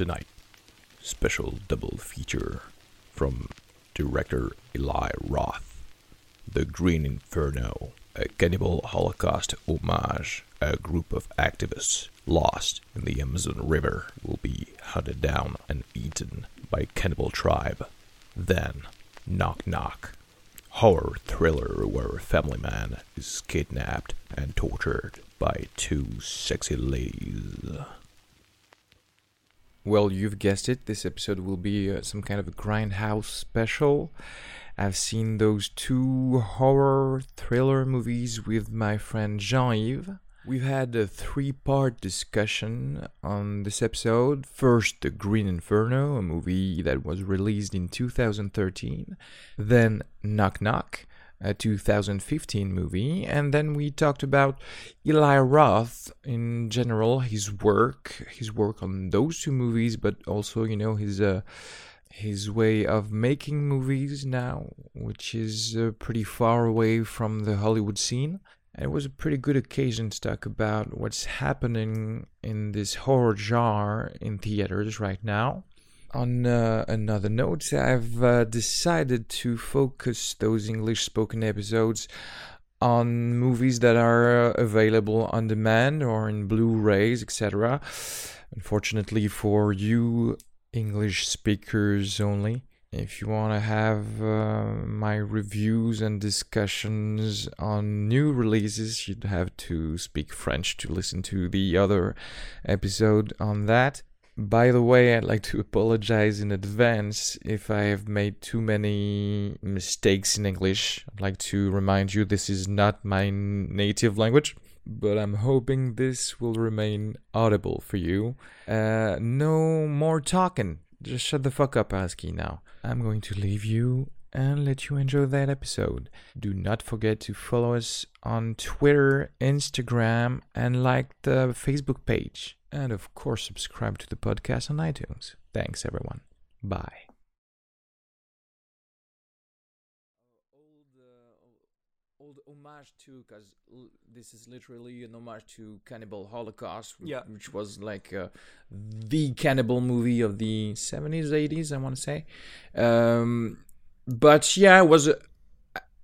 Tonight. Special double feature from director Eli Roth. The Green Inferno, a cannibal holocaust homage. A group of activists lost in the Amazon River will be hunted down and eaten by a cannibal tribe. Then, knock knock. Horror thriller where a family man is kidnapped and tortured by two sexy ladies. Well, you've guessed it. This episode will be uh, some kind of a grindhouse special. I've seen those two horror thriller movies with my friend Jean Yves. We've had a three part discussion on this episode. First, The Green Inferno, a movie that was released in 2013. Then, Knock Knock, a 2015 movie, and then we talked about Eli Roth in general, his work, his work on those two movies, but also you know his uh, his way of making movies now, which is uh, pretty far away from the Hollywood scene. And it was a pretty good occasion to talk about what's happening in this horror genre in theaters right now on uh, another note, I've uh, decided to focus those English spoken episodes on movies that are uh, available on demand or in Blu rays, etc. Unfortunately, for you English speakers only. If you want to have uh, my reviews and discussions on new releases, you'd have to speak French to listen to the other episode on that. By the way, I'd like to apologize in advance if I have made too many mistakes in English. I'd like to remind you this is not my native language, but I'm hoping this will remain audible for you. Uh, no more talking. Just shut the fuck up, Aski, now. I'm going to leave you and let you enjoy that episode. Do not forget to follow us on Twitter, Instagram, and like the Facebook page. And of course, subscribe to the podcast on iTunes. Thanks, everyone. Bye. Old homage to, because this is literally an homage to Cannibal Holocaust, Yeah. which was like uh, the cannibal movie of the 70s, 80s, I want to say. Um, but yeah, it was a,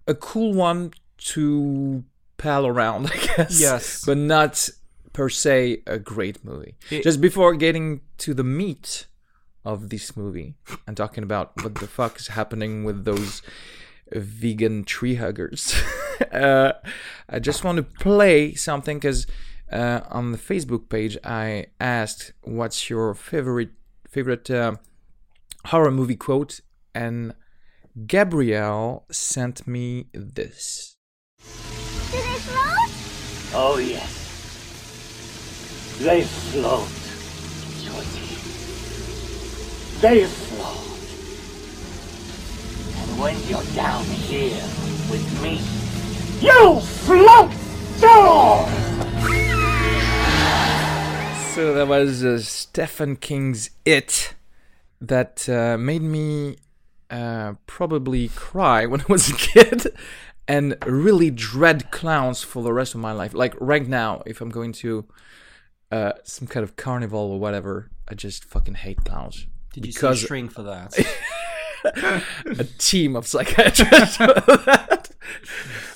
a cool one to pal around, I guess. Yes. But not per se a great movie. It- Just before getting to the meat of this movie and talking about what the fuck is happening with those vegan tree huggers, uh, I just want to play something because uh, on the Facebook page I asked what's your favorite favorite uh, horror movie quote and Gabrielle sent me this. Do they float? Oh, yes. They float, Shorty. They float. And when you're down here with me, you float too! So that was uh, Stephen King's It that uh, made me uh, probably cry when I was a kid and really dread clowns for the rest of my life. Like right now, if I'm going to uh, some kind of carnival or whatever, I just fucking hate clowns. Did you Because- see Shrink for that? a team of psychiatrists for that.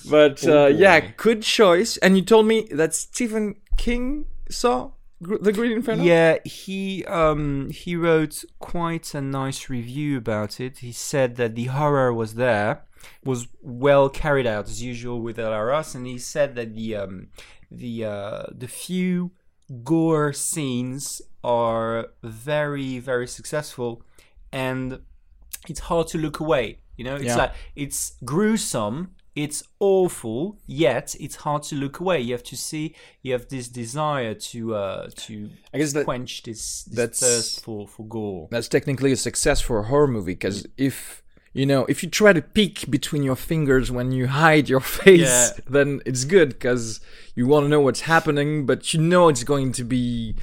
But uh, yeah, good choice. And you told me that Stephen King saw the Green Inferno? Yeah, he um he wrote quite a nice review about it. He said that the horror was there, was well carried out as usual with Roth, and he said that the um the uh the few gore scenes are very very successful, and it's hard to look away. You know, it's Yeah. like it's gruesome. It's awful, yet it's hard to look away. You have to see. You have this desire to uh, to I guess that quench this, this that's- thirst for, for gore. that's technically a success for a horror movie because if you know if you try to peek between your fingers when you hide your face Yeah. then it's good because you want to know what's happening but you know it's going to be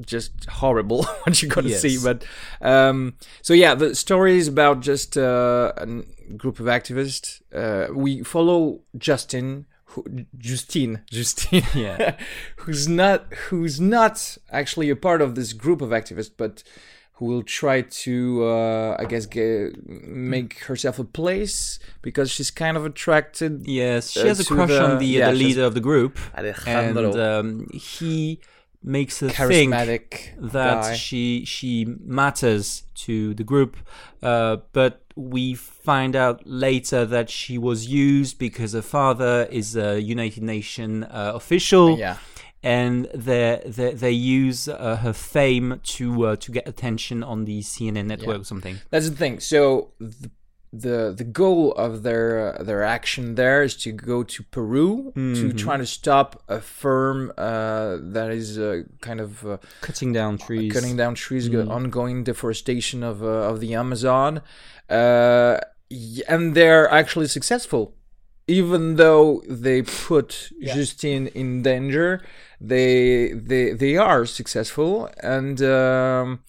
just horrible what you're gonna see but um so yeah the story is about just uh, a group of activists uh, we follow justin who, justine justine Yeah. who's not who's not actually a part of this group of activists, but who will try to, uh, I guess, get, make herself a place because she's kind of attracted. Yes, she Uh, has a crush the- on the, yeah, the leader of the group, and um, he makes her think that guy. she she matters to the group, uh, but we find out later that she was used because her father is a United Nation uh, official. yeah, and they they, they use uh, her fame to uh, to get attention on the CNN network or something. that's the thing. So the the, the goal of their uh, their action there is to go to Peru to try to stop a firm uh, that is uh, kind of. Uh, Cutting down trees. cutting down trees, go- ongoing deforestation of uh, of the Amazon, uh, and they're actually successful. Even though they put Justine in danger, they they they are successful, and um,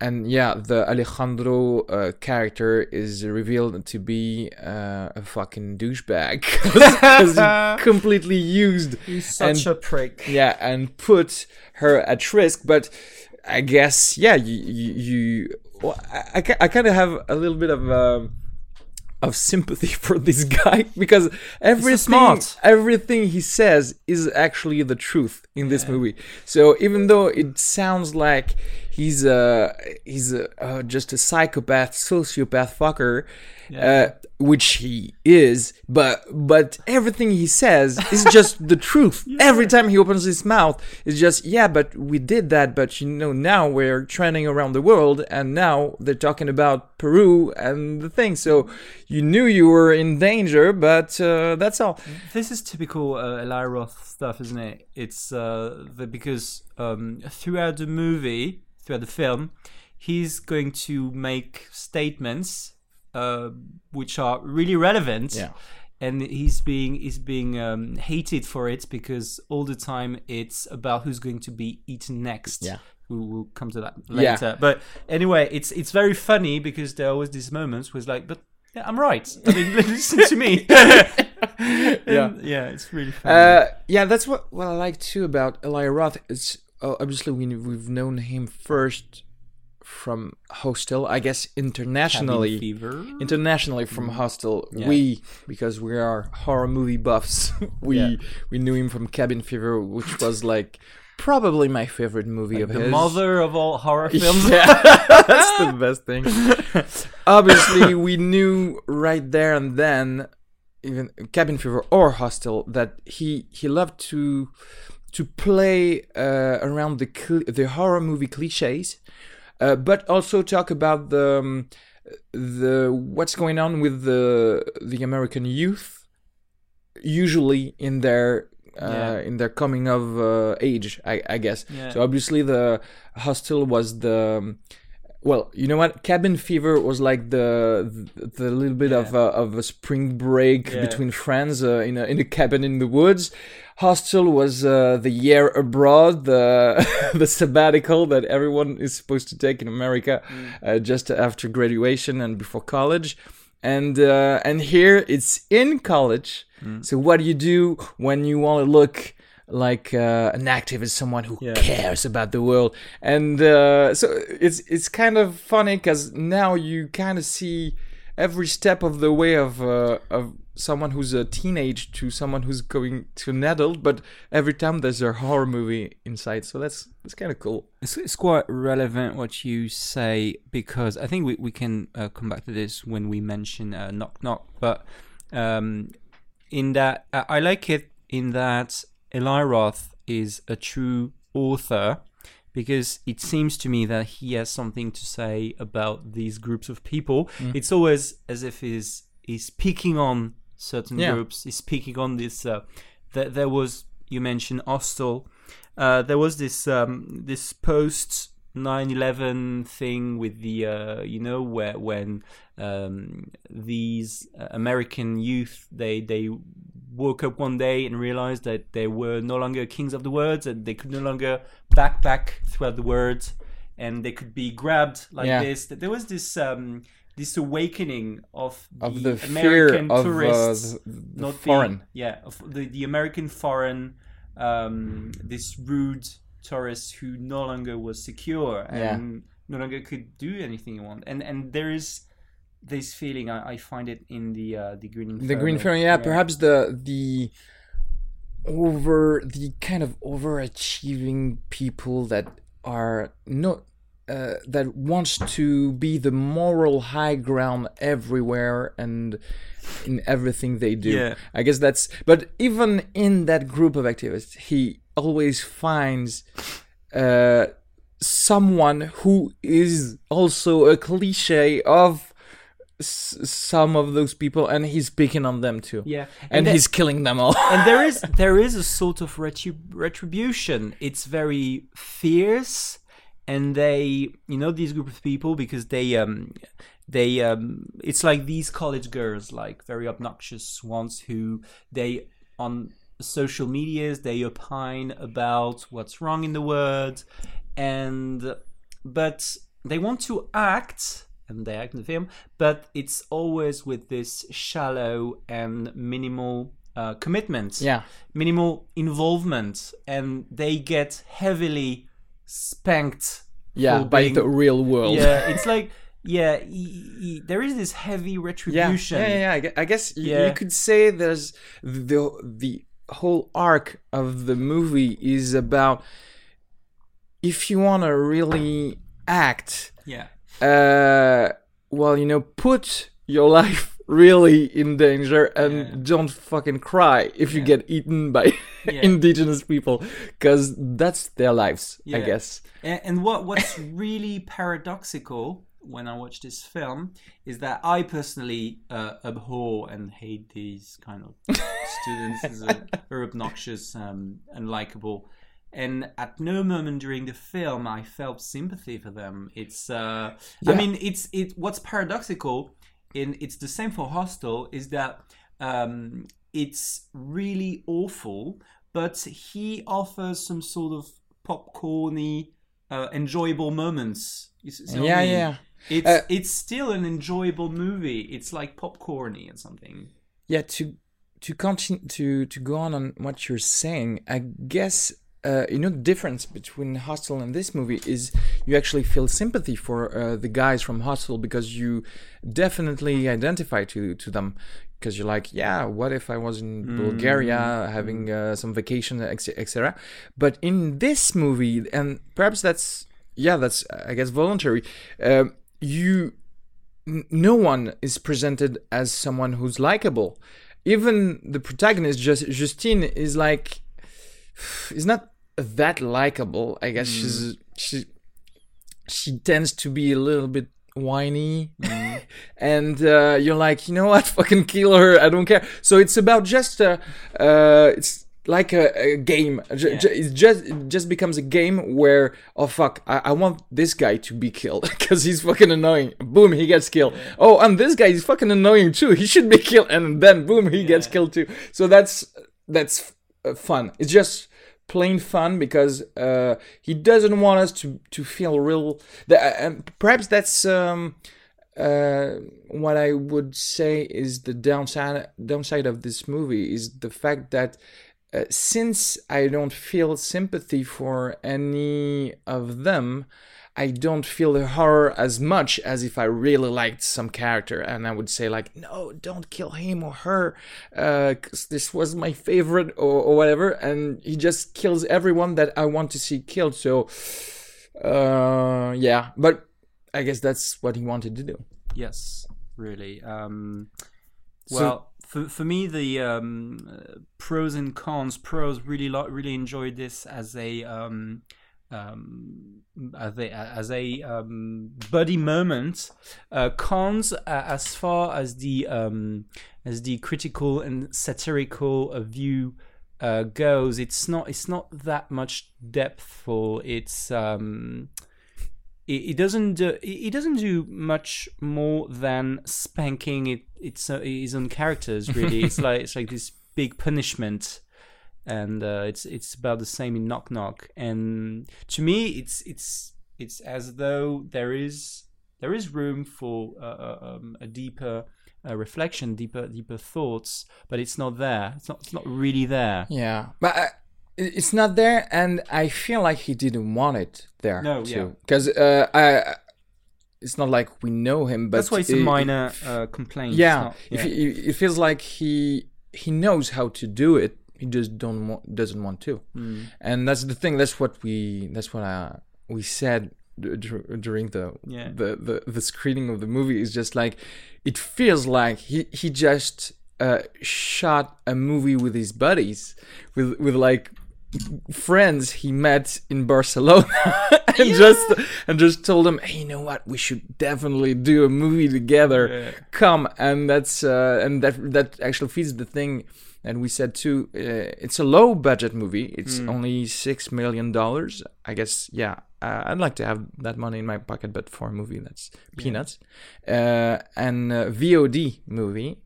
and yeah, the Alejandro uh, character is revealed to be uh, a fucking douchebag because he completely used He's such and- a prick. yeah and put her at risk but i guess yeah you you, you well, I, I, I kind of have a little bit of um, of sympathy for this guy because everything smart. everything he says is actually the truth in this movie so even though it sounds like he's a he's a, uh, just a psychopath sociopath fucker uh, which he is but but everything he says is just the truth. Every time he opens his mouth it's just yeah but we did that but you know now we're trending around the world and now they're talking about peru and the thing. So you knew you were in danger but uh, that's all. This is typical uh, Eli Roth stuff, isn't it? It's uh, the, because um, throughout the movie, throughout the film, he's going to make statements uh, which are really relevant. Yeah. And he's being he's being um, hated for it because all the time it's about who's going to be eaten next. Yeah. We will come to that Yeah. later. But anyway, it's it's very funny because there are always these moments where it's like, but yeah, I'm right. I mean, listen to me. Yeah. Yeah, it's really funny. Uh, yeah, that's what what I like too about Eli Roth. It's uh, obviously we we've known him first from Hostel, I guess internationally. Cabin fever. Internationally from Hostel, Yeah. we because we are horror movie buffs. we Yeah. we knew him from Cabin Fever, which was like probably my favorite movie of the his. mother of all horror films. Yeah, that's the best thing. Obviously, we knew right there and then, even Cabin Fever or Hostel, that he he loved to to play uh, around the cl- the horror movie cliches, uh, but also talk about the um, the what's going on with the the American youth, usually in their uh, Yeah. in their coming of uh, age, I, I guess. Yeah. So obviously the Hostel was the um, well, you know what? Cabin Fever was like the the, the little bit of a, of a spring break Yeah. between friends uh, in a in a cabin in the woods. Hostel was uh, the year abroad, the the sabbatical that everyone is supposed to take in America uh, just after graduation and before college. And uh, and here it's in college. So what do you do when you want to look like uh, an activist, someone who Yeah. cares about the world? And uh, so it's it's kind of funny because now you kind of see every step of the way of uh, of someone who's a teenage to someone who's going to an adult, but every time there's a horror movie inside, so that's that's kind of cool. It's, it's quite relevant what you say because I think we, we can uh, come back to this when we mention uh, Knock Knock. But um, in that, I like it in that Eli Roth is a true author because it seems to me that he has something to say about these groups of people. It's always as if he's he's picking on certain Yeah. groups. He's picking on this. Uh, th- there was you mentioned Hostel. Uh, there was this um, this post 9/11 thing with the uh, you know where when um, these uh, American youth they they woke up one day and realized that they were no longer kings of the words and they could no longer backpack throughout the words and they could be grabbed like Yeah. this. That There was this um, this awakening of the, Of the American fear of uh, tourists, the, the not foreign. The, yeah, of the the American foreign, um, this rude tourist who no longer was secure Yeah. and no longer could do anything he want. And and there is this feeling I, I find it in the uh, the Green Inferno. the green fairy yeah, perhaps the the over the kind of overachieving people that are not uh, that wants to be the moral high ground everywhere and in everything they do Yeah. i guess that's but even in that group of activists he always finds uh someone who is also a cliche of s- some of those people and he's picking on them too. Yeah, and, that- he's killing them all. And there is there is a sort of retrib- retribution. It's very fierce, and they, you know, these group of people because they, um, they, um, it's like these college girls, like very obnoxious ones who they on social medias they opine about what's wrong in the world, and but they want to act and they act in the film, but it's always with this shallow and minimal uh, commitment, yeah minimal involvement, and they get heavily spanked. yeah by being- the real world Yeah, it's like yeah, y- y- there is this heavy retribution. yeah, yeah, yeah. I guess Yeah. you could say there's the the whole arc of the movie is about if you want to really act, yeah. Uh, well, you know, put your life really in danger and Yeah. don't fucking cry if you Yeah. get eaten by Yeah. indigenous people, because that's their lives, I guess. And, what what's really paradoxical when I watch this film is that I personally uh, abhor and hate these kind of students as a, are obnoxious um, and likable. And at no moment during the film I felt sympathy for them. It's uh, I mean it's it what's paradoxical in it's the same for Hostel is that um, it's really awful, but he offers some sort of popcorny, uh, enjoyable moments. You see I Yeah, mean? yeah. It's Uh, it's still an enjoyable movie. It's like popcorny or something. yeah to to continue to to go on on what you're saying i guess uh, you know the difference between hostel and this movie is you actually feel sympathy for uh, the guys from hostel because you definitely identify to to them. Because you're like yeah what if i was in bulgaria having uh, some vacation etc but in this movie and perhaps that's yeah that's i guess voluntary um, you n- no one is presented as someone who's likable. Even the protagonist, just Justine, is like, is not that likable. I guess she's she she tends to be a little bit whiny, and uh, you're like, you know what, fucking kill her. I don't care. So it's about just uh, uh it's like a, a game. Ju- ju- It just it just becomes a game where oh fuck, I, I want this guy to be killed because he's fucking annoying. Boom, he gets killed. Oh, and this guy is fucking annoying too. He should be killed, and then boom, he gets killed too. So that's that's uh, fun. It's just plain fun because uh, he doesn't want us to to feel real. Uh, um, perhaps that's um, uh, what I would say is the downside downside of this movie is the fact that uh, since I don't feel sympathy for any of them, I don't feel the horror as much as if I really liked some character, and I would say like, no, don't kill him or her, because this was my favorite or, or whatever, and he just kills everyone that I want to see killed. So, uh, yeah, but I guess that's what he wanted to do. Yes, really. Um, So- well, for for me, the um, uh, pros and cons. Pros really lo- really enjoyed this as a um, um, as a as a um, buddy moment. Uh, cons, uh, as far as the um, as the critical and satirical uh, view uh, goes, it's not it's not that much depthful. It's um, it, it doesn't do, it doesn't do much more than spanking it its uh, his own characters. Really, it's like it's like this big punishment, and uh, it's it's about the same in Knock Knock. And to me, it's it's it's as though there is there is room for uh, uh, um, a deeper. Uh, reflection, deeper, deeper thoughts, but it's not there. It's not. It's not really there. Yeah, but uh, it's not there, and I feel like he didn't want it there. No, too. yeah. because uh, I, it's not like we know him, but That's why it's a it- minor uh, complaint. Yeah, not- if he, it feels like he he knows how to do it. He just don't want, doesn't want to, Mm. and that's the thing. That's what we that's what uh, we said d- during the, Yeah. the the the screening of the movie. Is just like it feels like he he just uh, shot a movie with his buddies, with with like friends he met in Barcelona and just and just told them hey you know what we should definitely do a movie together Yeah. come and that's uh, and that that actually feeds the thing and we said too uh, it's a low budget movie it's only 6 million dollars i guess yeah uh, i'd like to have that money in my pocket but for a movie that's peanuts uh, and uh, vod movie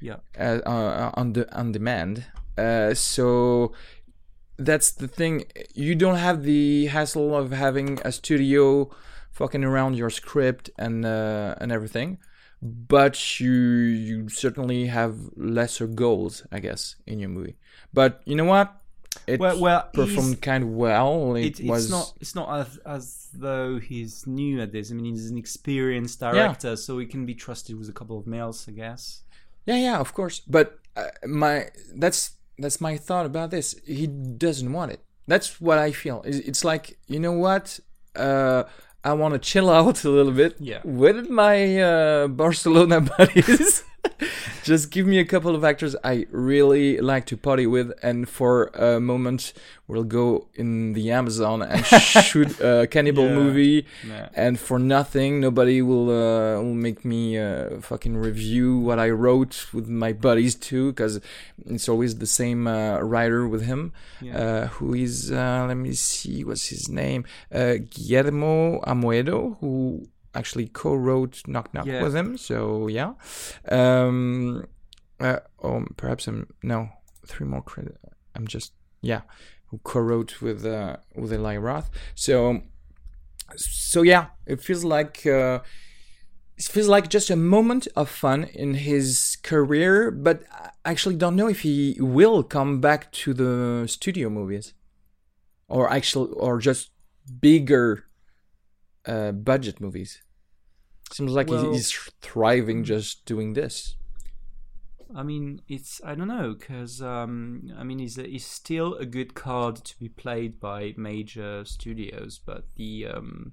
Yeah. uh, uh, on the on demand. Uh, so that's the thing. You don't have the hassle of having a studio fucking around your script and uh, and everything, but you you certainly have lesser goals, I guess, in your movie. But you know what? It Well, well, performed kind of well. It, it, was it's not it's not as, as though he's new at this. I mean, he's an experienced director, so he can be trusted with a couple of mails, I guess. Yeah, yeah, of course. But uh, my that's that's my thought about this. He doesn't want it. That's what I feel. It's it's like you know what? Uh, I want to chill out a little bit Yeah. with my uh, Barcelona buddies. Just give me a couple of actors I really like to party with, and for a moment we'll go in the Amazon and shoot a cannibal Yeah. movie Yeah. and for nothing nobody will uh, will make me uh, fucking review what i wrote with my buddies too because it's always the same uh, writer with him Yeah. uh, who is uh, let me see what's his name uh, guillermo amoedo who actually co-wrote knock knock Yeah. with him so yeah um uh, oh perhaps i'm no three more credit i'm just yeah who co-wrote with uh, with eli roth so so yeah, it feels like uh, it feels like just a moment of fun in his career, but I actually don't know if he will come back to the studio movies, or actually, or just bigger uh, budget movies. Seems like Well- he's thriving just doing this. I mean, it's I don't know because um, I mean, he's a, he's still a good card to be played by major studios, but the um,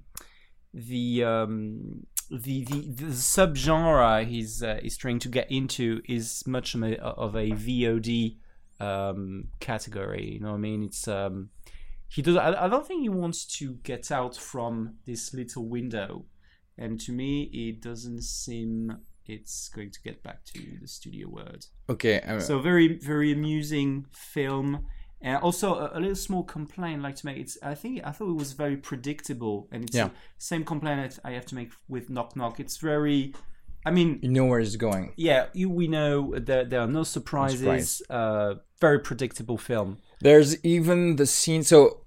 the um, the the, the subgenre he's uh, he's trying to get into is much of a, of a VOD um, category. You know what I mean? It's um, he does. I, I don't think he wants to get out from this little window, and to me, it doesn't seem it's going to get back to the studio world. Okay, uh, So very very amusing film. And also a, a little small complaint I'd like to make. It's I think I thought it was very predictable, and it's Yeah. the same complaint that I have to make with Knock Knock. It's very, I mean, you know where it's going. yeah, you, we know that there are no surprises. Uh, very predictable film. There's even the scene. So,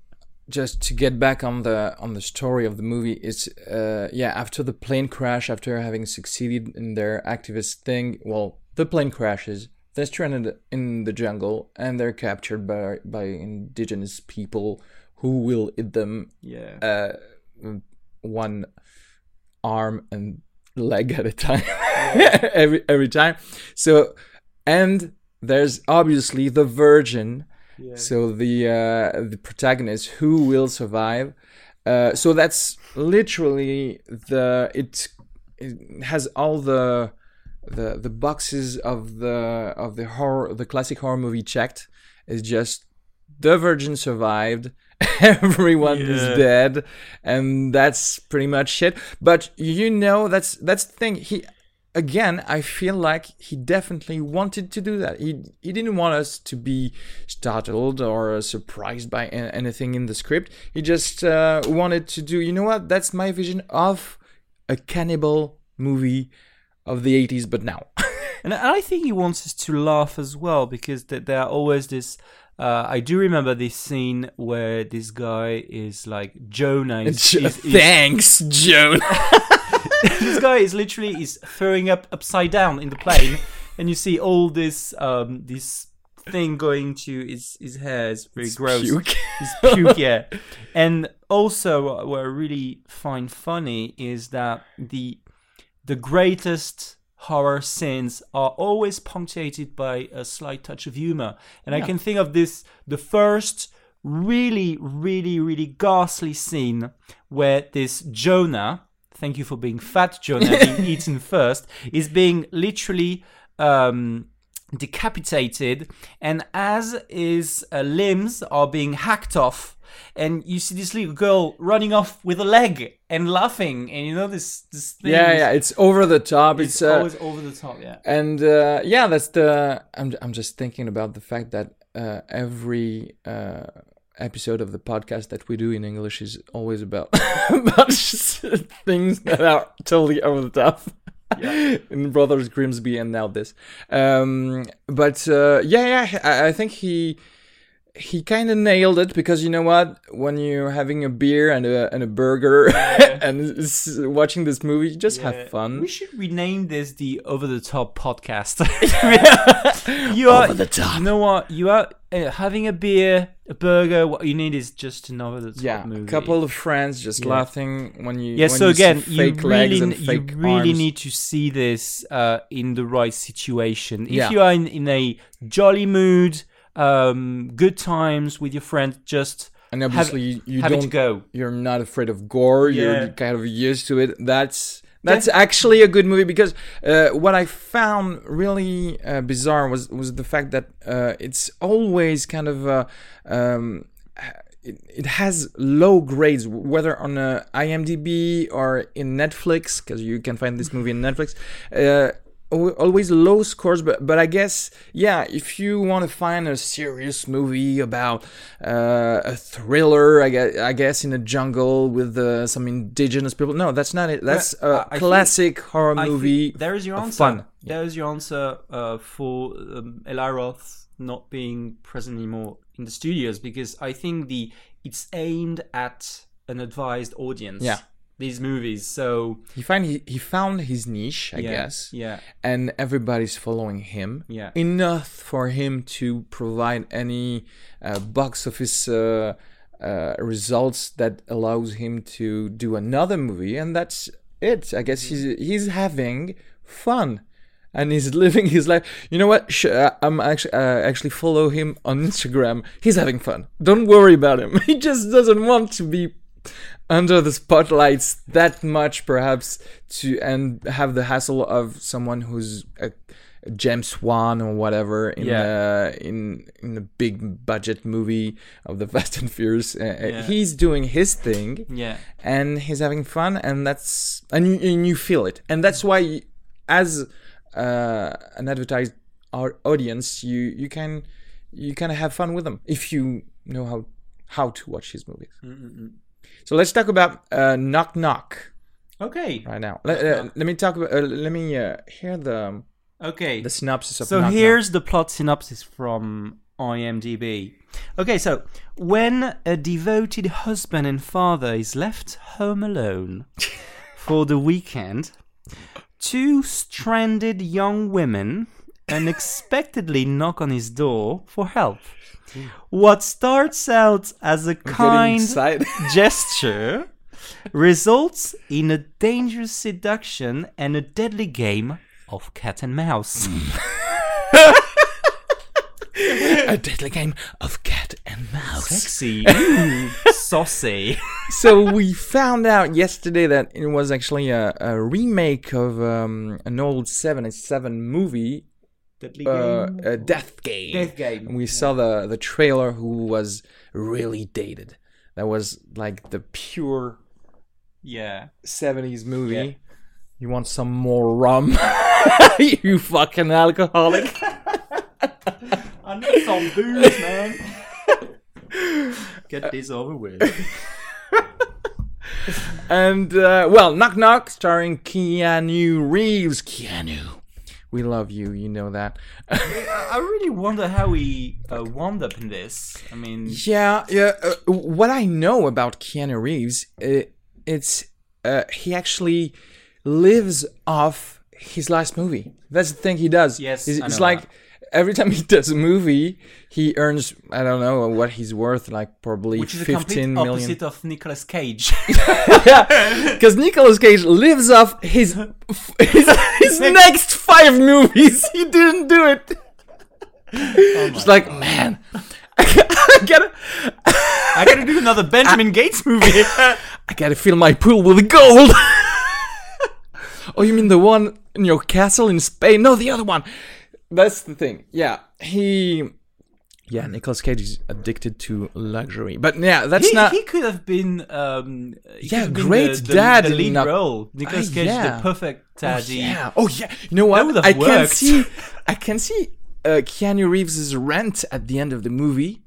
just to get back on the on the story of the movie, it's uh yeah after the plane crash, after having succeeded in their activist thing, well, the plane crashes. They're stranded in the jungle and they're captured by by indigenous people who will eat them Yeah, uh, one arm and leg at a time every every time. So and there's obviously the virgin. So the uh, the protagonist who will survive. Uh, so that's literally the it, it has all the the the boxes of the of the horror the classic horror movie checked. Is just the virgin survived. Everyone is dead, and that's pretty much it. But you know, that's that's the thing. He again, I feel like he definitely wanted to do that. He he didn't want us to be startled or uh, surprised by anything in the script. He just uh, wanted to do. You know what? That's my vision of a cannibal movie of the 80s, but now. And I think he wants us to laugh as well because th- there are always this. Uh, I do remember this scene where this guy is like Jonah. Is, is, is- Thanks, Joan. this guy is literally is throwing up upside down in the plane, and you see all this um this thing going to his his hair. It's very gross. puke. His puke, yeah. And also, what I really find funny is that the the greatest horror scenes are always punctuated by a slight touch of humor. And I can think of this the first really, really, really ghastly scene where this Jonah, thank you for being fat, Jonah, being eaten first, is being literally um, decapitated, and as his uh, limbs are being hacked off, and you see this little girl running off with a leg and laughing, and you know this this thing. yeah, is- yeah, it's over the top. It's, It's uh, always over the top, yeah. and uh, yeah, that's the. I'm I'm just thinking about the fact that uh, every uh, episode of the podcast that we do in English is always about about things that are totally over the top. in Brothers Grimsby and now this, um, but uh, yeah, yeah, I, I think he he kind of nailed it because you know what when you're having a beer and a and a burger and s- watching this movie just Yeah. have fun We should rename this the Over the Top podcast. you are Over the top. You know what? You are uh, having a beer, a burger. What you need is just an over the top yeah movie. a couple of friends just Yeah. laughing when you Yeah. when So you again, you really, and you really arms. need to see this uh, in the right situation. If Yeah. you are in, in a jolly mood, um, good times with your friends, just and obviously you, you have don't go. you're not afraid of gore Yeah. you're kind of used to it that's that's actually a good movie because uh, what I found really uh, bizarre was was the fact that uh, it's always kind of uh, um, it, it has low grades whether on uh, IMDb or in Netflix because you can find this movie in Netflix. Al- always low scores but but i guess yeah if you want to find a serious movie about uh, a thriller I guess, I guess in a jungle with uh, some indigenous people no that's not it that's I- a I think- classic horror movie there is your answer. fun. There is your answer uh, for um, Eli Roth not being present anymore in the studios because I think the it's aimed at an advised audience. Yeah. These movies, so he find he, he found his niche i yeah, guess Yeah. and everybody's following him. Yeah. enough for him to provide any uh, box office uh, uh, results that allows him to do another movie and that's it. I guess he's he's having fun and he's living his life. You know what? Sh- uh, i'm actually uh, actually follow him on instagram. He's having fun. Don't worry about him. He just doesn't want to be under the spotlights that much perhaps to and have the hassle of someone who's a, a James Wan or whatever in Yeah. uh, in in a big budget movie of the Fast and Furious. Uh, uh, Yeah. He's doing his thing Yeah. and he's having fun, and that's and you, and you feel it, and that's why as uh, an advertised au- audience, you you can you kind of have fun with them if you know how how to watch his movies. So let's talk about uh, Knock Knock Okay. right now. Let, uh, let me talk about. Uh, let me uh, hear the Okay. the synopsis of. So Knock Knock. here's the plot synopsis from IMDb. Okay, so when a devoted husband and father is left home alone for the weekend, two stranded young women unexpectedly knock on his door for help. What starts out as a kind gesture results in a dangerous seduction and a deadly game of cat and mouse. a deadly game of cat and mouse. Sexy, saucy. so we found out yesterday that it was actually a, a remake of um, an old 77 movie, Deadly uh, game. a Death Game. Death Game, And we saw the, the trailer who was really dated. That was like the pure Yeah. 70s movie. Yeah. You want some more rum? you fucking alcoholic. I need some booze, man. Get this over with. And uh, well, Knock Knock, starring Keanu Reeves. Keanu, we love you. You know that. I really wonder how we uh, wound up in this. I mean, yeah, yeah. Uh, what I know about Keanu Reeves, uh, it's uh, he actually lives off his last movie. That's the thing he does. Yes, it's, it's like that. Every time he does a movie, he earns I don't know what he's worth, like probably which is the fifteen million. opposite of Nicolas Cage. yeah, because Nicolas Cage lives off his his, his next five movies. He didn't do it. Oh It's like, man, I gotta, I gotta do another Benjamin Gates movie. I gotta fill my pool with gold. oh, you mean the one in your castle in Spain? No, the other one. That's the thing. Yeah, he. Yeah, Nicolas Cage is addicted to luxury, but yeah, that's he, not. he could have been, um, he Yeah, great the, the, dad the lead role. Nicolas Ah, Cage, yeah. the perfect Oh, yeah. Oh yeah. You know what? would have I can worked. see. I can see uh, Keanu Reeves's rant at the end of the movie,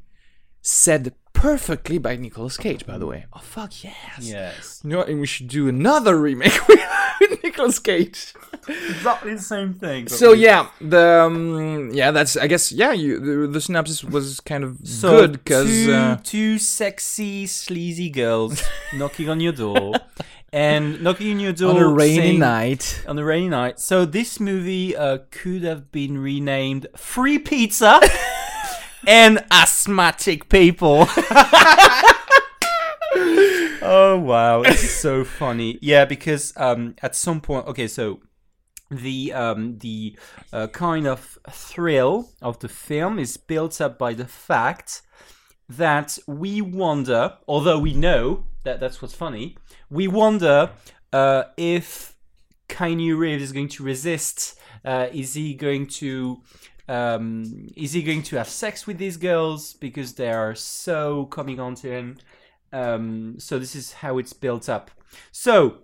said perfectly by Nicolas Cage. By the way. Oh fuck yes. Yes, You know what? And we should do another remake with Nicolas Cage. exactly the same thing. So with- yeah, the um, yeah, that's I guess yeah. You the, the synopsis was kind of So good because two, uh, two sexy, sleazy girls knocking on your door, and knocking on your door on a rainy saying- night. On a rainy night. So this movie uh, could have been renamed Free Pizza and Asthmatic People. oh wow, it's so funny. Yeah, because um, at some point, okay, so the um, the uh, kind of thrill of the film is built up by the fact that we wonder, although we know that that's what's funny, we wonder uh, if Keanu Reeves is going to resist. Uh, is he going to um, is he going to have sex with these girls because they are so coming on to him? Um, so this is how it's built up. So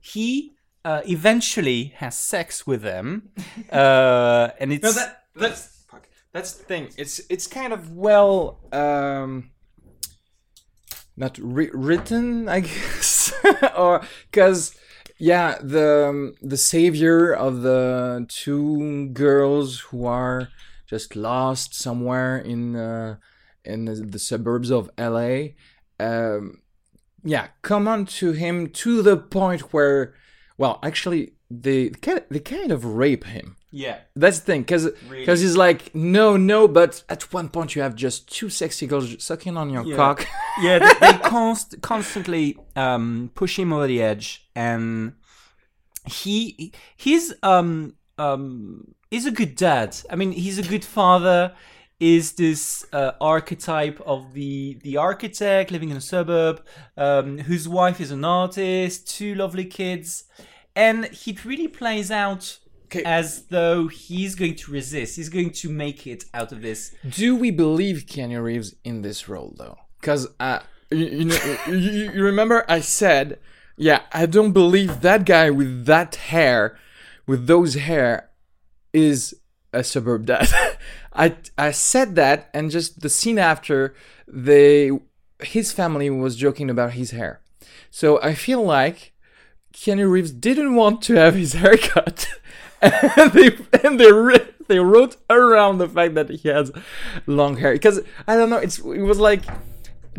he uh, eventually has sex with them, uh, and it's No, that that's. That's the thing. It's it's kind of well um not ri- written, I guess, or because yeah, the um, the savior of the two girls who are just lost somewhere in uh, in the, the suburbs of LA. Um, yeah, come on to him to the point where, well, actually, they kind they kind of rape him. yeah. That's the thing, because Really? he's like, no, no, but at one point you have just two sexy girls sucking on your Yeah. cock. yeah, they, they const- constantly um, push him over the edge, and he he's um um he's a good dad. I mean, he's a good father. Is this uh, archetype of the the architect living in a suburb, um, whose wife is an artist, two lovely kids, and he really plays out Okay. as though he's going to resist. He's going to make it out of this. Do we believe Keanu Reeves in this role though? Because uh, you, you know, you, you remember I said, yeah, I don't believe that guy with that hair, with those hair, is a suburb dad. I I said that, and just the scene after, they his family was joking about his hair. So I feel like Keanu Reeves didn't want to have his hair cut, and they and they they wrote around the fact that he has long hair because I don't know. It's it was like,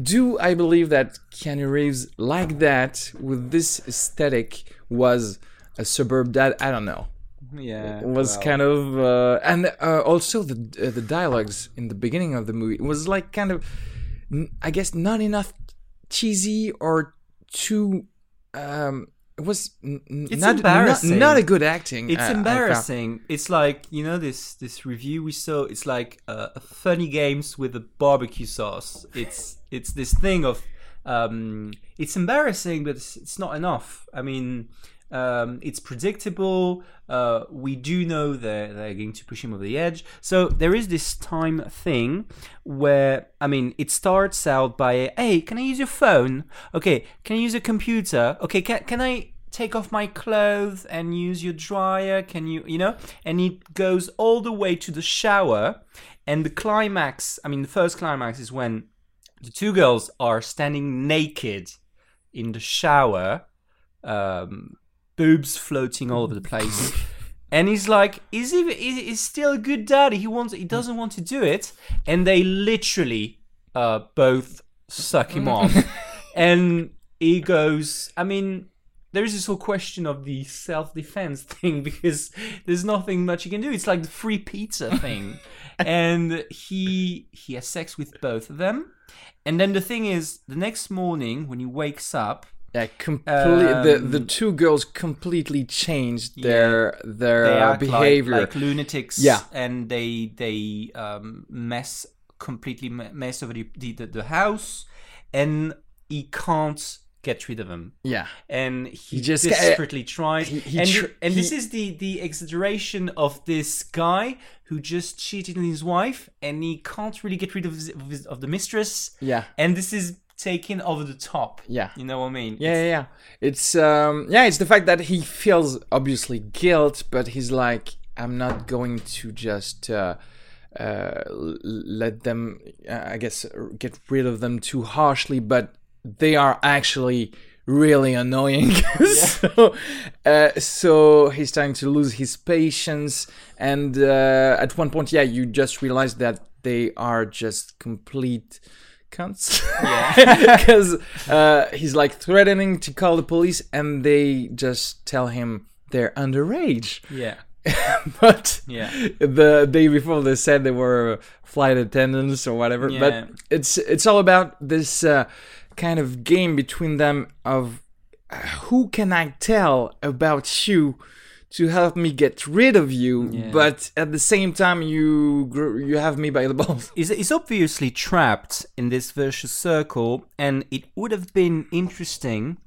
do I believe that Keanu Reeves like that with this aesthetic was a suburb dad? I don't know. Yeah, It was kind of uh, and uh, also the uh, the dialogues in the beginning of the movie was like kind of i guess not enough cheesy or too. Um, it was n- It's not, embarrassing. Not, not a good acting. It's I embarrassing. It's like you know this this review we saw. It's like uh, funny games with a barbecue sauce. It's it's this thing of um, it's embarrassing, but it's, it's not enough. I mean, um, it's predictable. Uh, we do know that they're going to push him over the edge. So there is this time thing where I mean, it starts out by, "Hey, can I use your phone? Okay, can I use a computer? Okay, can can I?" take off my clothes and use your dryer can you you know and it goes all the way to the shower and the climax i mean the first climax is when the two girls are standing naked in the shower um boobs floating all over the place. And he's like is he is still a good daddy. He wants he doesn't want to do it. And they literally uh both suck him off. And he goes i mean there is this whole question of the self-defense thing because there's nothing much you can do. It's like the free pizza thing, and he he has sex with both of them, and then the thing is, the next morning when he wakes up, Yeah, complete. the the Um, two girls completely changed their their they uh, act like- behavior. like, lunatics, Yeah. and they they um, mess completely mess over the, the the house, and he can't get rid of them. yeah, and he, He just- desperately tries. he- he and tr- and this is the the exaggeration of this guy who just cheated on his wife, and he can't really get rid of his, of, his, of the mistress. yeah, And this is taken over the top. yeah. You know what I mean? Yeah, yeah, yeah. It's um, yeah, it's the fact that he feels obviously guilt, but he's like, I'm not going to just uh, uh, let them, uh, I guess, uh, get rid of them too harshly, but they are actually really annoying. so, uh, so he's starting to lose his patience, and uh, at one point, yeah, you just realize that they are just complete cunts. Yeah. because uh, he's like threatening to call the police, and they just tell him they're underage. Yeah. but Yeah. the day before they said they were flight attendants or whatever. Yeah. But it's it's all about this uh, kind of game between them of uh, who can I tell about you to help me get rid of you, Yeah. but at the same time you you have me by the balls. He's, he's obviously trapped in this vicious circle, and it would have been interesting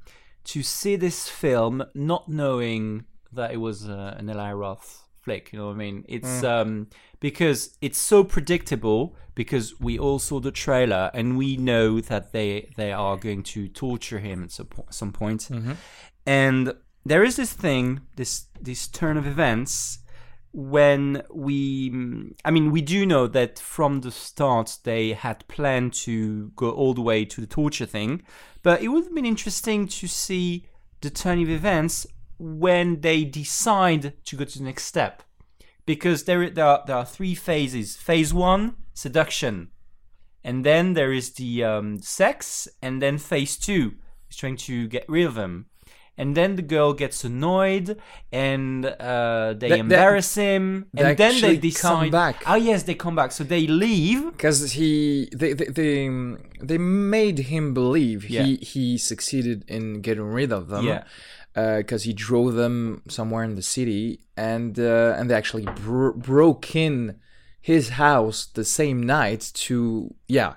to see this film not knowing that it was uh, an Eli Roth flick. You know what I mean? It's um, because it's so predictable because we all saw the trailer and we know that they they are going to torture him at some, po- some point. And there is this thing, this this turn of events when we i mean we do know that from the start they had planned to go all the way to the torture thing but it would have been interesting to see the turn of events when they decide to go to the next step. Because there, there, are, there are three phases. Phase one seduction. And then there is the um, sex and then phase two is trying to get rid of him and then the girl gets annoyed and uh, they embarrass him they and then they decide come back. oh yes they come back so they leave because he they they they, they made him believe Yeah. he he succeeded in getting rid of them Yeah. because he drove them somewhere in the city and uh, and they actually bro- broke in his house the same night to yeah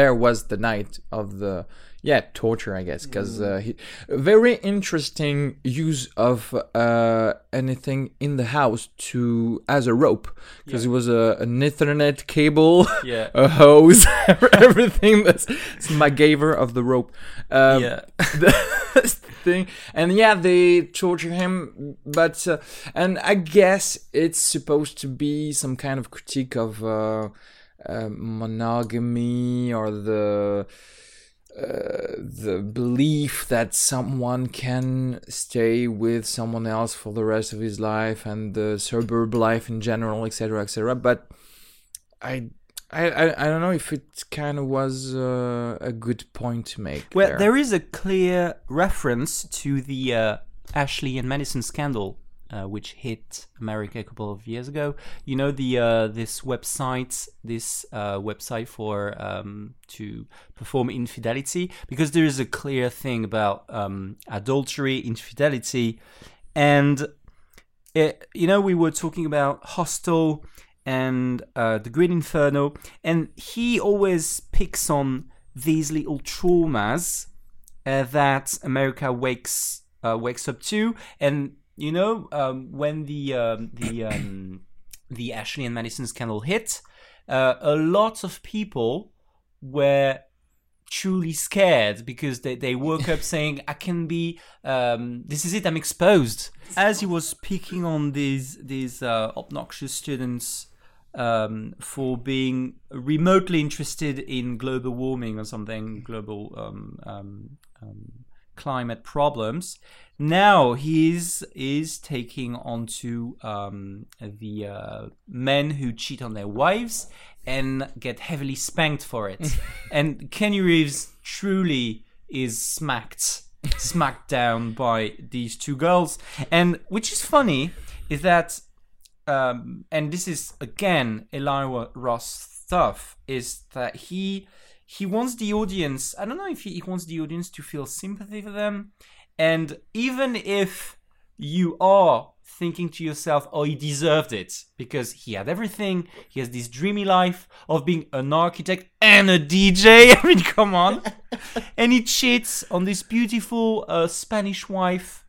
there was the night of the yeah torture i guess because uh, he very interesting use of uh anything in the house to as a rope because it was a an ethernet cable Yeah. a hose everything that's it's MacGyver of the rope um, Yeah. the thing and yeah they torture him but uh, and i guess it's supposed to be some kind of critique of uh, uh, monogamy or the uh, the belief that someone can stay with someone else for the rest of his life and the suburb life in general etc etc but i I, I, I don't know if it kind of was uh, a good point to make. well there. there is a clear reference to the uh, ashley and madison scandal uh, which hit America a couple of years ago. You know the uh, this website, this uh, website for um, to perform infidelity, because there is a clear thing about um, adultery, infidelity, and it, you know we were talking about Hostel and uh, the Green Inferno, and he always picks on these little traumas uh, that America wakes wakes up to, and you know um, when the um, the um, the Ashley and Madison scandal hit, uh, a lot of people were truly scared because they, they woke up saying i can be um, this is it i'm exposed. As he was picking on these these uh, obnoxious students um, for being remotely interested in global warming or something, global um, um, um, climate problems. Now he's is taking onto um, the uh, men who cheat on their wives and get heavily spanked for it. and Keanu Reeves truly is smacked smacked down by these two girls. And which is funny is that um, and this is again Eli Roth's stuff, is that he he wants the audience. I don't know if he, he wants the audience to feel sympathy for them, and even if you are thinking to yourself, "Oh, he deserved it because he had everything. He has this dreamy life of being an architect and a DJ. I mean, come on." and he cheats on this beautiful uh, Spanish wife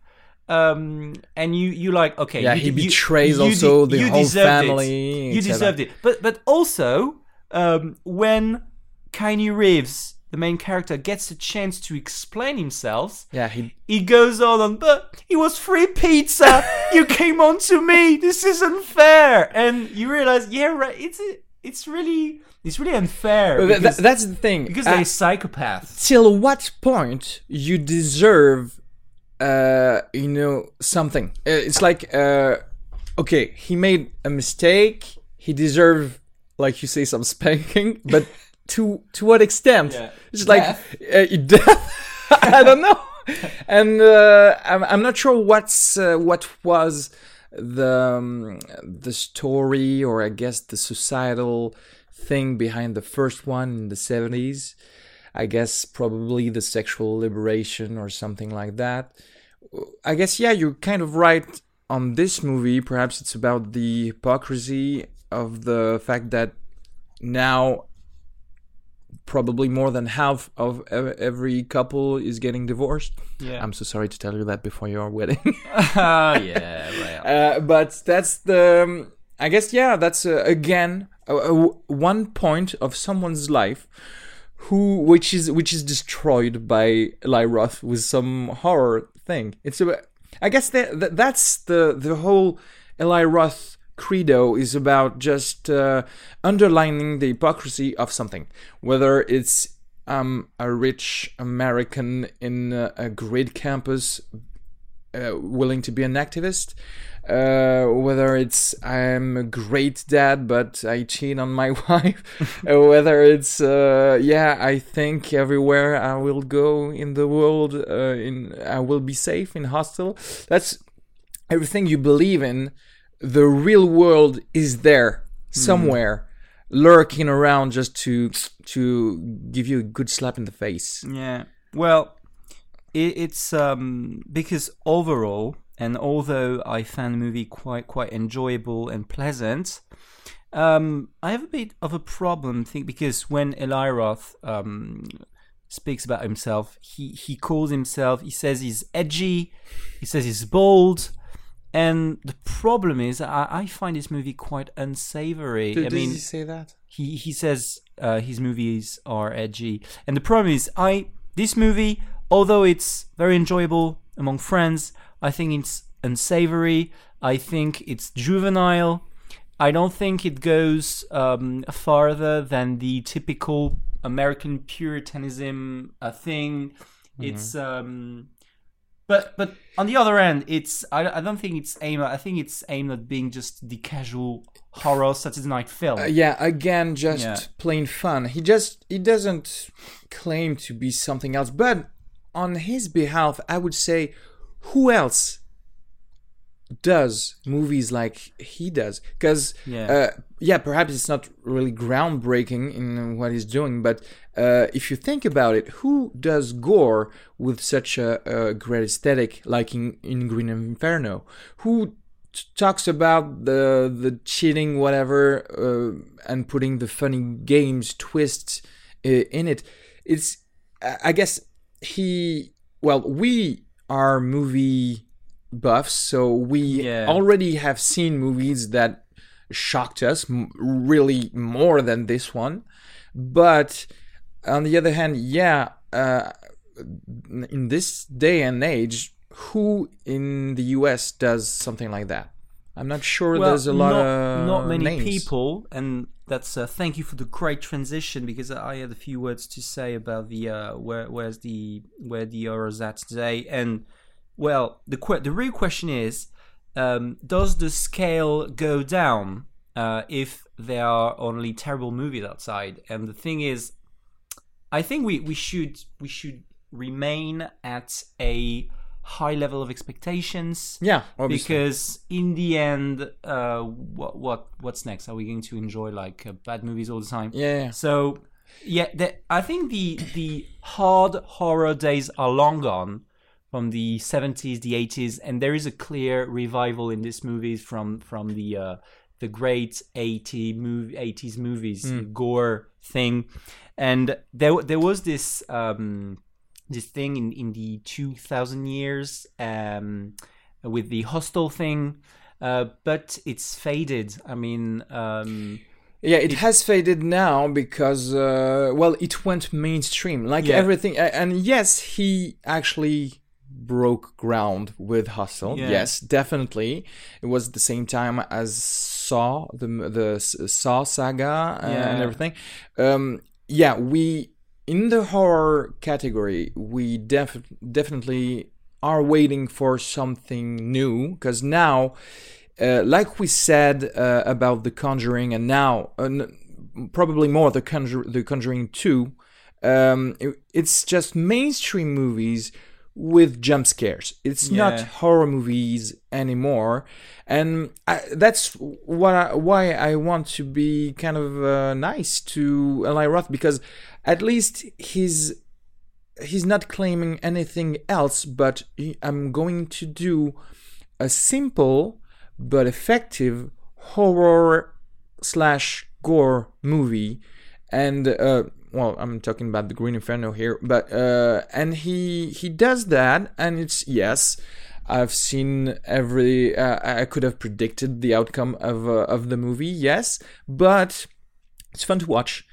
um, and you you like okay Yeah, you, he betrays you also the you whole deserved it. you deserved it but but also um, when Keanu Reeves the main character gets a chance to explain himself. Yeah, he he goes on and but it was free pizza. You came on to me. This isn't fair. And you realize yeah right it's it's really it's really unfair th- that's the thing. because Uh, they're psychopaths. till what point you deserve uh you know something? Uh, it's like uh okay he made a mistake. He deserved like you say some spanking but to to what extent Yeah. it's like uh, death i don't know and uh, I'm, I'm not sure what's uh, what was the um, the story or i guess the societal thing behind the first one in the 70s I guess probably the sexual liberation or something like that. I guess yeah, you're kind of right on this movie. Perhaps it's about the hypocrisy of the fact that now probably more than half of every couple is getting divorced. yeah I'm so sorry to tell you that before your wedding. oh yeah right Uh, but that's the um, i guess yeah that's uh, again uh, uh, one point of someone's life who which is which is destroyed by Eli Roth with some horror thing it's a, i guess that, that that's the the whole Eli Roth credo is about just uh, underlining the hypocrisy of something whether it's um, a rich American in a, a great campus uh, willing to be an activist. Uh, whether it's I'm a great dad, but I cheat on my wife. uh, whether it's uh, yeah, I think everywhere I will go in the world, uh, in I will be safe in hostel. That's everything you believe in. The real world is there somewhere, lurking around just to to give you a good slap in the face. Yeah. Well, it, it's um because overall, and although I found the movie quite quite enjoyable and pleasant, um, I have a bit of a problem. Think because when Eli Roth um speaks about himself, he he calls himself. He says he's edgy. He says he's bold. And the problem is, I, I find this movie quite unsavory. I mean, he say that? he he says uh, his movies are edgy, and the problem is, I this movie, although it's very enjoyable among friends, I think it's unsavory. I think it's juvenile. I don't think it goes um, farther than the typical American Puritanism uh, thing. It's um, but but on the other end, it's I, I don't think it's aimed. At, I think it's aimed at being just the casual horror Saturday night film. Uh, yeah, again, just Yeah. plain fun. He just he doesn't claim to be something else. But on his behalf, I would say, who else does movies like he does because Yeah. uh, yeah perhaps it's not really groundbreaking in what he's doing but uh, if you think about it who does gore with such a, a great aesthetic like in, in green inferno? Who t- talks about the the cheating whatever uh, and putting the funny games twists uh, in it? It's I guess he well we are movie buffs so we Yeah. already have seen movies that shocked us m- really more than this one. But on the other hand yeah uh, in this day and age who in the us does something like that i'm not sure well, there's a lot not, of not many names. people, and that's uh, thank you for the great transition because I had a few words to say about the uh, where where's the where the horror's at today, and well, the que- the real question is, um, does the scale go down uh, if there are only terrible movies outside? And the thing is, I think we, we should we should remain at a high level of expectations yeah obviously. because in the end uh what what what's next are we going to enjoy like uh, bad movies all the time yeah, yeah. so yeah the, i think the the hard horror days are long gone from the 70s the 80s and there is a clear revival in these movies from from the uh the great 80 movie 80s movies gore thing and there there was this um this thing in in the 2000 years um with the hostel thing uh but it's faded i mean um Yeah, it, has faded now because, uh, well, it went mainstream, like Yeah. everything. And yes, he actually broke ground with Hostel. Yeah. Yes, definitely. It was the same time as Saw, the the Saw saga uh, and everything. Um, yeah, we in the horror category, we def- definitely are waiting for something new because now uh, like we said uh, about the Conjuring, and now uh, probably more the Conjur- the Conjuring Two, um, it- it's just mainstream movies with jump scares. It's not horror movies anymore, and I, that's what I, why I want to be kind of uh, nice to Eli Roth because at least he's he's not claiming anything else, but he, I'm going to do a simple but effective horror slash gore movie. And uh well i'm talking about the green inferno here but uh and he he does that and it's yes i've seen every uh, i could have predicted the outcome of uh, of the movie yes but it's fun to watch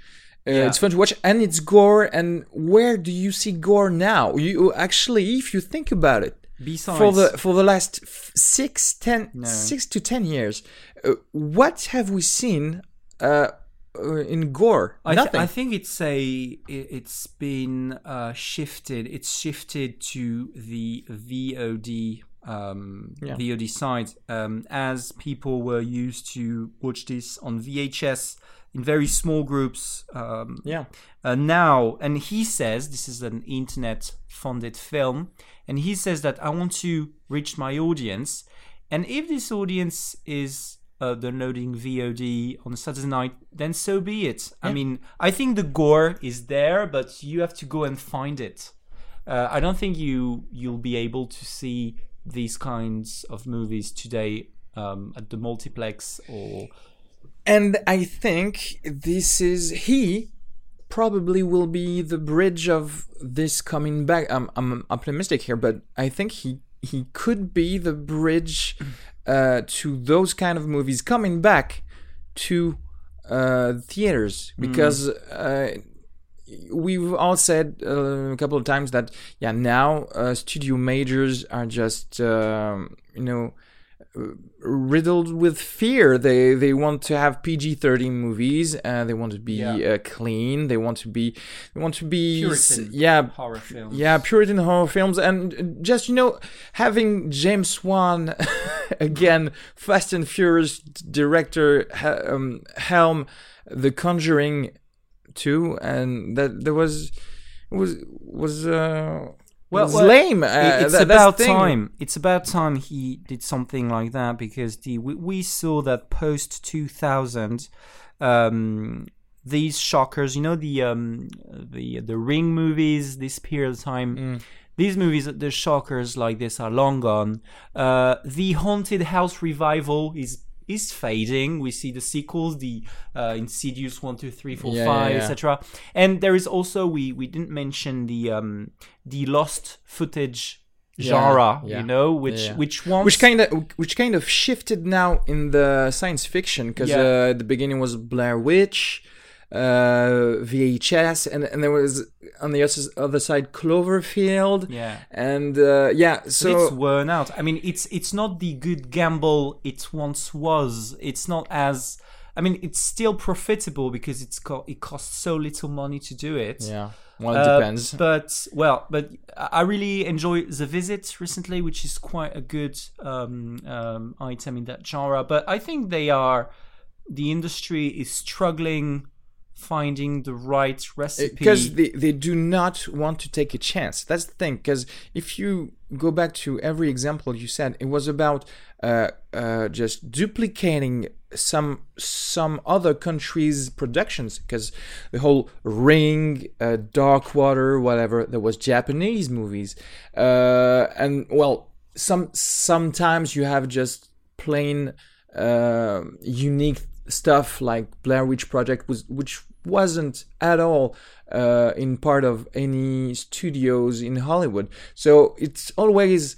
uh, Yeah. It's fun to watch, and it's gore. And where do you see gore now? You actually, if you think about it, besides for the for the last f- six, ten, No. six to ten years, uh, what have we seen uh, in gore? I, th- Nothing. I think it's a it- it's been uh, shifted. It's shifted to the VOD um, Yeah. VOD side um, as people were used to watch this on VHS in very small groups. Um, yeah, uh, now, and he says this is an internet funded film, and he says that I want to reach my audience, and if this audience is uh, downloading VOD on Saturday night, then so be it. I mean, I think the gore is there, but you have to go and find it. Uh, I don't think you you'll be able to see these kinds of movies today um, at the multiplex or and I think this is he probably will be the bridge of this coming back. I'm I'm optimistic here, but I think he he could be the bridge uh, to those kind of movies coming back to uh, theaters. Because uh, we've all said uh, a couple of times that yeah now uh, studio majors are just um, you know riddled with fear. They they want to have PG thirteen movies. Uh, they want to be Yeah. uh, clean. They want to be they want to be Puritan yeah horror films. yeah Puritan horror films and just you know having James Wan again Fast and Furious director um, helm The Conjuring two and that there was was was uh Well, it's well, lame. Uh, it's that- about time. It's about time he did something like that because the we, we saw that post two thousand, um, these shockers. You know the um the the Ring movies. This period of time. Mm. These movies, the shockers like this, are long gone. Uh, the haunted house revival is is fading. We see the sequels, the uh, Insidious one, two, three, four, Yeah, five, yeah, yeah. etc. And there is also we we didn't mention the um the lost footage genre, you know, which which once which kind of which kind of shifted now in the science fiction because uh, at the beginning was Blair Witch, uh, VHS, and and there was on the other, other side Cloverfield, yeah. and uh, yeah, so it's worn out. I mean, it's it's not the good gamble it once was. It's not as. I mean, it's still profitable because it's co- it costs so little money to do it. yeah, well it Uh, depends. But well, but I really enjoy The Visit recently, which is quite a good um, um, item in that genre. But I think they are the industry is struggling finding the right recipe. because they, they do not want to take a chance that's the thing because if you go back to every example you said it was about uh, uh, just duplicating some some other countries productions because the whole ring uh, dark water whatever there was japanese movies uh, and well some sometimes you have just plain uh, unique stuff like Blair Witch Project was which wasn't at all uh, in part of any studios in Hollywood. So it's always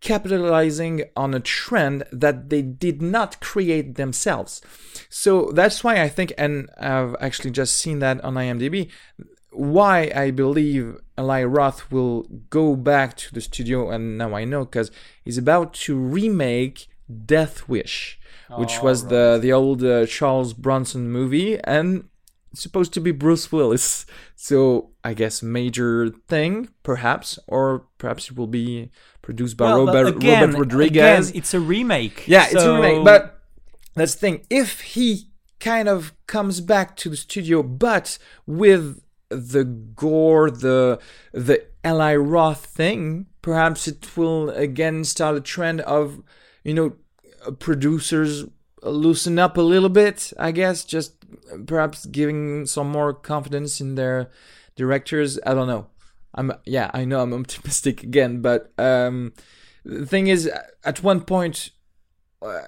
capitalizing on a trend that they did not create themselves. So that's why I think, and I've actually just seen that on IMDb, why I believe Eli Roth will go back to the studio, and now I know because he's about to remake Death Wish, which was the the old uh, Charles Bronson movie, and supposed to be Bruce Willis. So I guess major thing, perhaps, or perhaps it will be produced by Well, Robert, again, Robert Rodriguez. Again, it's a remake. Yeah, it's a remake. But that's the thing. If he kind of comes back to the studio, but with the gore, the the Eli Roth thing, perhaps it will again start a trend of, you know, producers loosen up a little bit. I guess just perhaps giving some more confidence in their directors. I don't know. I'm yeah, I know I'm optimistic again, but um, the thing is, at one point, uh,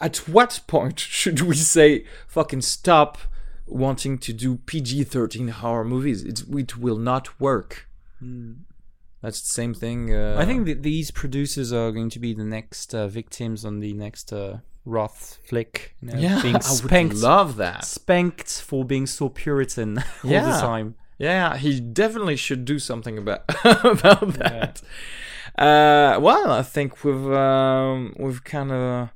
at what point should we say fucking stop wanting to do PG-13 horror movies? It it will not work. That's the same thing. Uh, I think that these producers are going to be the next uh, victims on the next uh, Roth flick. You know, yeah, being I would spanked, love that. spanked for being so Puritan all Yeah. the time. Yeah, he definitely should do something about about that. Uh, well, I think we've um, we've kind of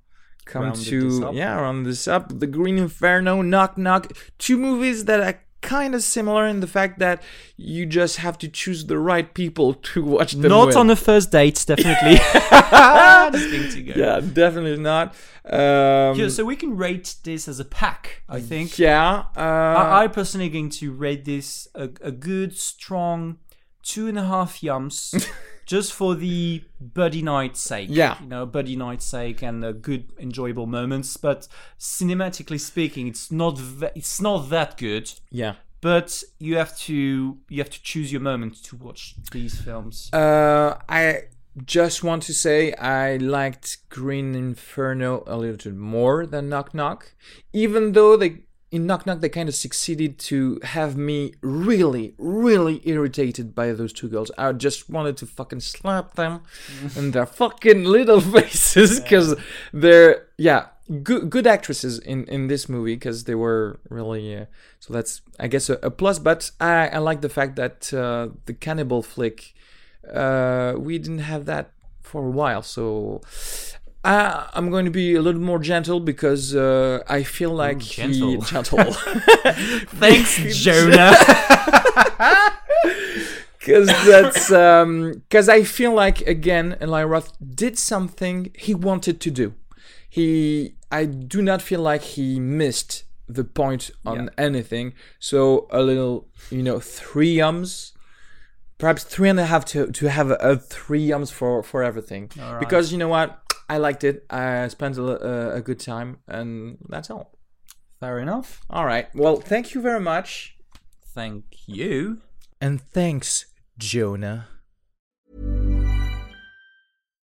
come Rounded to yeah round this up. The Green Inferno, Knock Knock, two movies that are kind of similar in the fact that you just have to choose the right people to watch them. Not with. on the first date, definitely. Just being to go. yeah, definitely not. Um, Yeah, so we can rate this as a pack, I think. yeah, uh, I, I personally going to rate this a, a good, strong two and a half yums, just for the buddy night sake. Yeah. you know, buddy night sake and the good, enjoyable moments. But cinematically speaking, it's not ve- it's not that good. yeah. But you have to you have to choose your moment to watch these films. Uh, I just want to say I liked Green Inferno a little bit more than Knock Knock, even though they in Knock Knock they kind of succeeded to have me really, really irritated by those two girls. I just wanted to fucking slap them in their fucking little faces because they're yeah good good actresses in in this movie because they were really uh, so that's I guess a, a plus. But I I like the fact that uh, the cannibal flick uh, we didn't have that for a while. So uh, I'm going to be a little more gentle because uh, I feel like he gentle. gentle. Thanks, Jonah. because that's because I feel like again Eli Roth did something he wanted to do. He I do not feel like he missed the point on anything. So a little you know three ums perhaps three and a half to to have a, a three arms for for everything. Right. Because you know what, I liked it. I spent a, a, uh, a good time, and that's all. Fair enough. All right. Well, thank you very much, Thank you. and thanks, Jonah.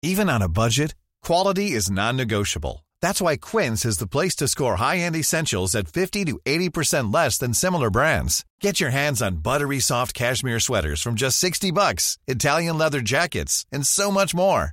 Even on a budget, quality is non-negotiable. That's why Quince is the place to score high-end essentials at 50 to 80% less than similar brands. Get your hands on buttery soft cashmere sweaters from just 60 bucks, Italian leather jackets, and so much more.